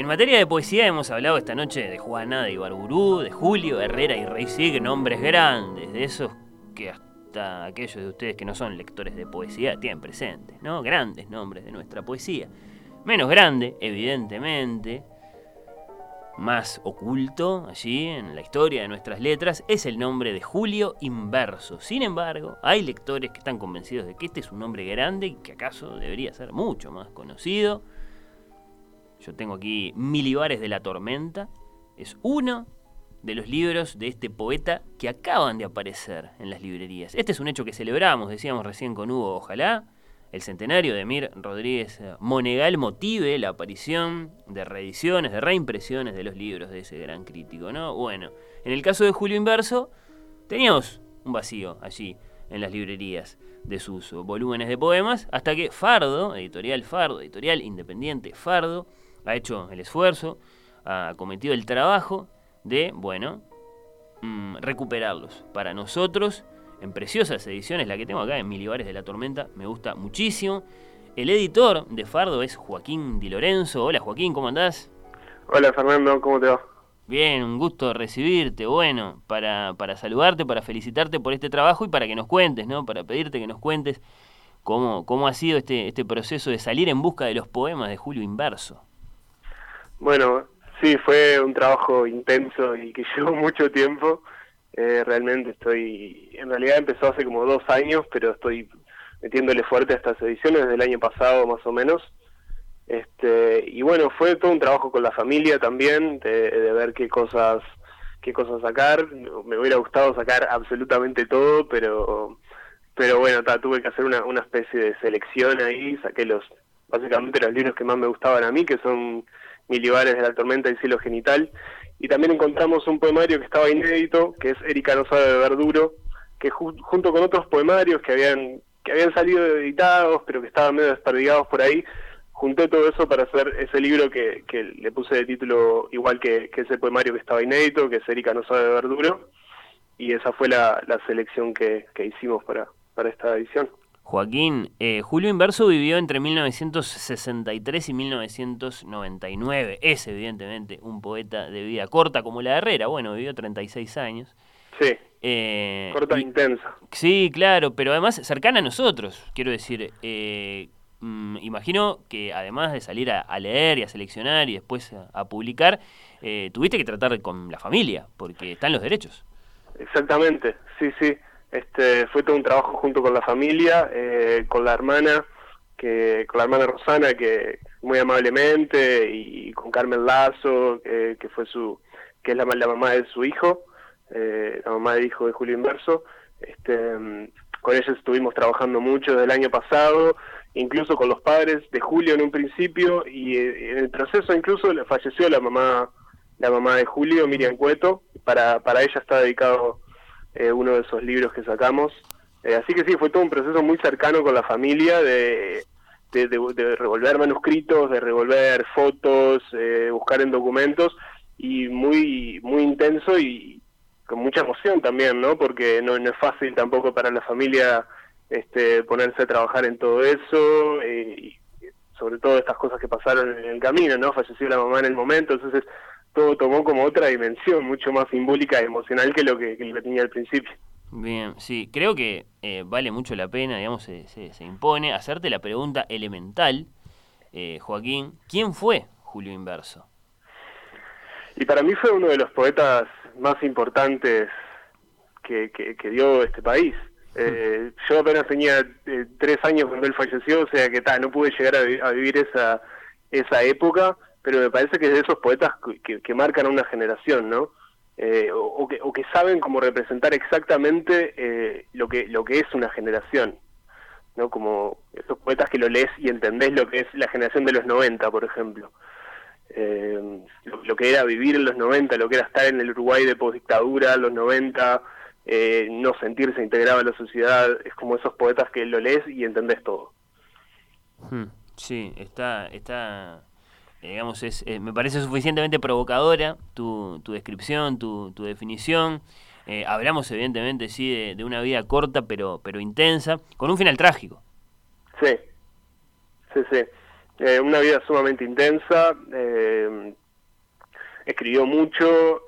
En materia de poesía hemos hablado esta noche de Juana de Ibarburú, de Julio, Herrera y Rey Sig, nombres grandes, de esos que hasta aquellos de ustedes que no son lectores de poesía tienen presentes, ¿no? Grandes nombres de nuestra poesía. Menos grande, evidentemente, más oculto allí en la historia de nuestras letras, es el nombre de Julio Inverso. Sin embargo, hay lectores que están convencidos de que este es un nombre grande y que acaso debería ser mucho más conocido. Yo tengo aquí Milibares de la Tormenta. Es uno de los libros de este poeta que acaban de aparecer en las librerías. Este es un hecho que celebramos, decíamos recién con Hugo, ojalá el centenario de Mir Rodríguez Monegal motive la aparición de reediciones, de reimpresiones de los libros de ese gran crítico, ¿no? Bueno, en el caso de Julio Inverso, teníamos un vacío allí en las librerías de sus volúmenes de poemas, hasta que Fardo, editorial Fardo, editorial independiente Fardo, ha hecho el esfuerzo, ha cometido el trabajo de, bueno, mm, recuperarlos para nosotros en preciosas ediciones, la que tengo acá en Milibares de la Tormenta, me gusta muchísimo. El editor de Fardo es Joaquín Di Lorenzo. Hola Joaquín, ¿cómo andás? Hola Fernando, ¿cómo te va? Bien, un gusto recibirte, bueno, para, para saludarte, para felicitarte por este trabajo y para que nos cuentes, ¿no? Para pedirte que nos cuentes cómo, cómo ha sido este, este proceso de salir en busca de los poemas de Julio Inverso. Bueno, sí, fue un trabajo intenso y que llevó mucho tiempo. Eh, realmente estoy, en realidad empezó hace como dos años, pero estoy metiéndole fuerte a estas ediciones desde el año pasado más o menos. Este, y bueno, fue todo un trabajo con la familia también, de, ver qué cosas, qué cosas sacar. Me hubiera gustado sacar absolutamente todo, pero, pero bueno, tuve que hacer una, una especie de selección ahí, saqué los, básicamente los libros que más me gustaban a mí, que son Milibares de la Tormenta y Cielo Genital, y también encontramos un poemario que estaba inédito, que es Erika no sabe de verduro, que junto con otros poemarios que habían que habían salido editados, pero que estaban medio desperdigados por ahí, junté todo eso para hacer ese libro que, que le puse de título igual que, ese poemario que estaba inédito, que es Erika no sabe de verduro, y esa fue la, la selección que, que hicimos para, para esta edición. Joaquín, eh, Julio Inverso vivió entre 1963 y 1999. Es evidentemente un poeta de vida corta como la Herrera. Bueno, vivió 36 años. Sí. Eh, corta e intensa. Sí, claro, pero además cercana a nosotros. Quiero decir, eh, mm, imagino que además de salir a, leer y a seleccionar y después a publicar, tuviste que tratar con la familia, porque están los derechos. Exactamente, sí, sí. Este, fue todo un trabajo junto con la familia, eh, con la hermana, que, con la hermana Rosana, que muy amablemente, y, con Carmen Lazo, que fue su, que es la, la mamá de su hijo, eh, la mamá del hijo de Julio Inverso. Este, con ellos estuvimos trabajando mucho desde el año pasado, incluso con los padres de Julio en un principio, y eh, en el proceso incluso le falleció la mamá, la mamá de Julio, Miriam Cueto, para, para ella está dedicado eh, uno de esos libros que sacamos. Eh, así que sí, fue todo un proceso muy cercano con la familia de, de, revolver manuscritos, de revolver fotos, eh, buscar en documentos y muy, muy intenso y con mucha emoción también, ¿no? Porque no, no es fácil tampoco para la familia este, ponerse a trabajar en todo eso y sobre todo estas cosas que pasaron en el camino, ¿no? Falleció la mamá en el momento, entonces todo tomó como otra dimensión, mucho más simbólica y emocional que lo que, tenía al principio. Bien, sí, creo que eh, vale mucho la pena, digamos, se, se, impone hacerte la pregunta elemental, eh, Joaquín, ¿quién fue Julio Inverso? Y para mí fue uno de los poetas más importantes que, que, dio este país. Eh, yo apenas tenía tres años cuando él falleció, o sea que tal, no pude llegar a, a vivir esa, esa época, pero me parece que es de esos poetas que, marcan a una generación, ¿no? Eh, o, que, o que saben cómo representar exactamente eh, lo que lo que es una generación, ¿no? Como esos poetas que lo lees y entendés lo que es la generación de los 90, por ejemplo. Eh, lo, que era vivir en los 90, lo que era estar en el Uruguay de postdictadura, los 90, no sentirse integrado a la sociedad, es como esos poetas que lo lees y entendés todo. Hmm, sí, está, está eh, digamos, es, eh, me parece suficientemente provocadora tu, tu descripción, tu, tu definición. Eh, hablamos evidentemente sí de, una vida corta pero, pero intensa, con un final trágico. Sí, sí, sí. Eh, una vida sumamente intensa, escribió mucho,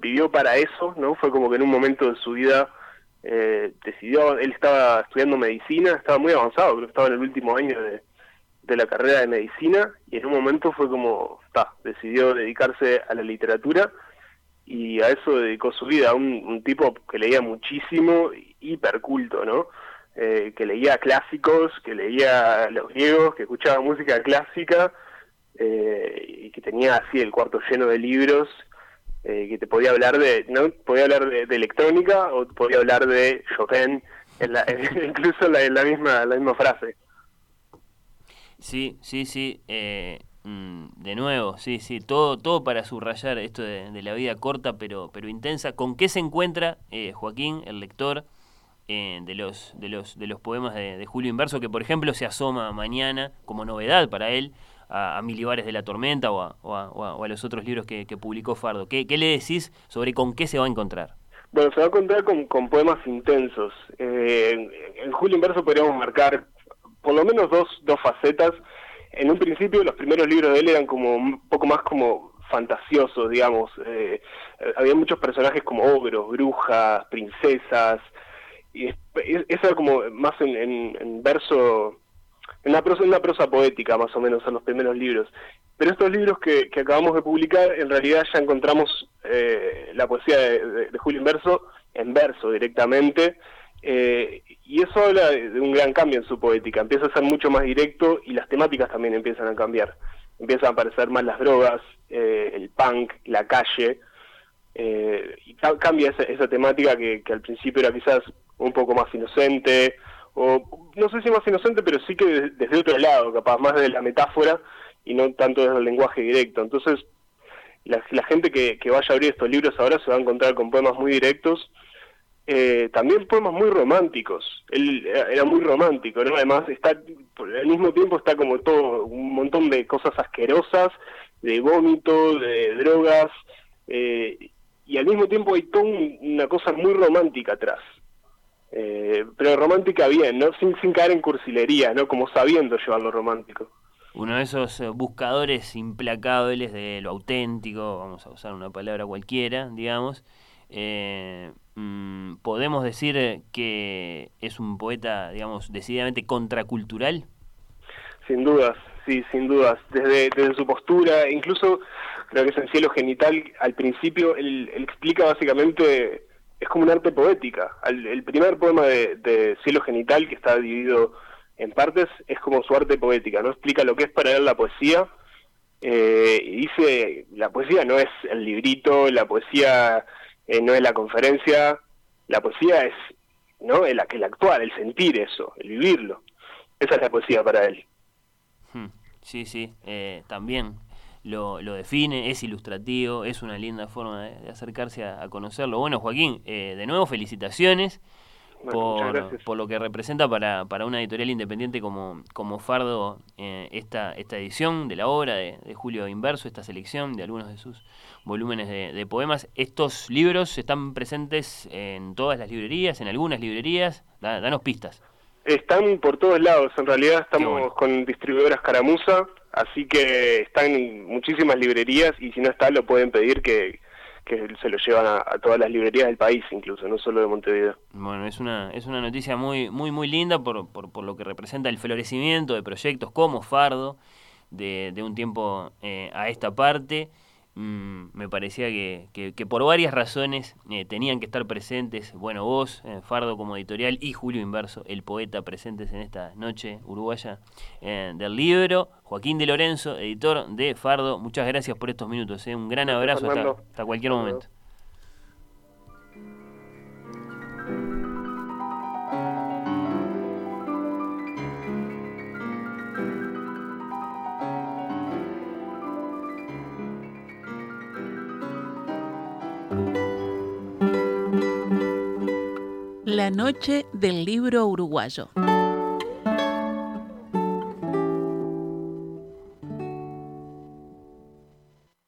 vivió para eso, ¿no? Fue como que en un momento de su vida decidió, él estaba estudiando medicina, estaba muy avanzado, creo que estaba en el último año de, de la carrera de medicina y en un momento fue como, está, decidió dedicarse a la literatura y a eso dedicó su vida, un, un tipo que leía muchísimo, hiperculto, ¿no? Eh, que leía clásicos, que leía los griegos, que escuchaba música clásica eh, y que tenía así el cuarto lleno de libros, eh, que te podía hablar de, no podía hablar de, electrónica o podía hablar de Chopin, en la, incluso en la, misma la misma frase. Sí, sí, sí. Eh, mm, de nuevo, sí, sí. Todo, todo para subrayar esto de, la vida corta pero, pero intensa. ¿Con qué se encuentra eh, Joaquín, el lector, eh, de, los, de, los, de los poemas de, Julio Inverso, que por ejemplo se asoma mañana como novedad para él a, a Milibares de la Tormenta o a, o a, los otros libros que, publicó Fardo? ¿Qué, ¿Qué, le decís sobre con qué se va a encontrar? Bueno, se va a encontrar con, poemas intensos. en Julio Inverso podríamos marcar por lo menos dos, dos facetas. En un principio los primeros libros de él eran como un poco más como fantasiosos, digamos. Eh, había muchos personajes como ogros, brujas, princesas. Y eso era como más en, verso, en una, prosa, una prosa poética más o menos en los primeros libros. Pero estos libros que, acabamos de publicar, en realidad ya encontramos eh, la poesía de, de, Julio Inverso en verso directamente. Eh, y eso habla de un gran cambio en su poética, empieza a ser mucho más directo y las temáticas también empiezan a cambiar. Empiezan a aparecer más las drogas, eh, el punk, la calle, eh, y cambia esa, temática que, al principio era quizás un poco más inocente, o no sé si más inocente, pero sí que desde otro lado, capaz más de la metáfora y no tanto desde el lenguaje directo. Entonces, la, gente que, que vaya a abrir estos libros ahora se va a encontrar con poemas muy directos eh, también poemas muy románticos. Él era muy romántico, ¿no? Además, está, al mismo tiempo está como todo, un montón de cosas asquerosas, de vómito, de drogas, eh, y al mismo tiempo hay toda una cosa muy romántica atrás. Eh, pero romántica bien, ¿no? Sin, caer en cursilería, ¿no? Como sabiendo llevar lo romántico. Uno de esos buscadores implacables de lo auténtico, vamos a usar una palabra cualquiera, digamos, eh, mm, ¿podemos decir eh, que es un poeta, digamos, decididamente contracultural? Sin dudas, sí, sin dudas. Desde, desde su postura, incluso creo que es en Cielo Genital, al principio él, explica básicamente, es como un arte poética. el primer poema de, Cielo Genital, que está dividido en partes, es como su arte poética, ¿no? Explica lo que es para él la poesía. Eh, y dice, la poesía no es el librito, la poesía eh, no es la conferencia, la poesía es no el, el actuar, el sentir eso, el vivirlo. Esa es la poesía para él. Hmm. Sí, sí, eh, también lo, lo, define, es ilustrativo, es una linda forma de, acercarse a, conocerlo. Bueno, Joaquín, eh, de nuevo felicitaciones por, por, lo que representa para, para una editorial independiente como, como Fardo eh, esta, esta edición de la obra de, Julio Inverso, esta selección de algunos de sus volúmenes de, poemas. ¿Estos libros están presentes en todas las librerías, en algunas librerías? danos pistas. Están por todos lados, en realidad estamos con distribuidoras Caramusa, así que están en muchísimas librerías y si no está lo pueden pedir que que se lo llevan a, todas las librerías del país incluso, no solo de Montevideo. Bueno, es una, es una noticia muy, muy, muy linda por, por, por lo que representa el florecimiento de proyectos como Fardo de, de un tiempo eh, a esta parte. Mm, me parecía que, que, por varias razones eh, tenían que estar presentes, bueno, vos, eh, Fardo como editorial, y Julio Inverso, el poeta, presentes en esta noche uruguaya eh, del libro. Joaquín de Lorenzo, editor de Fardo, muchas gracias por estos minutos, un gran abrazo hasta, hasta cualquier momento. Noche del libro uruguayo.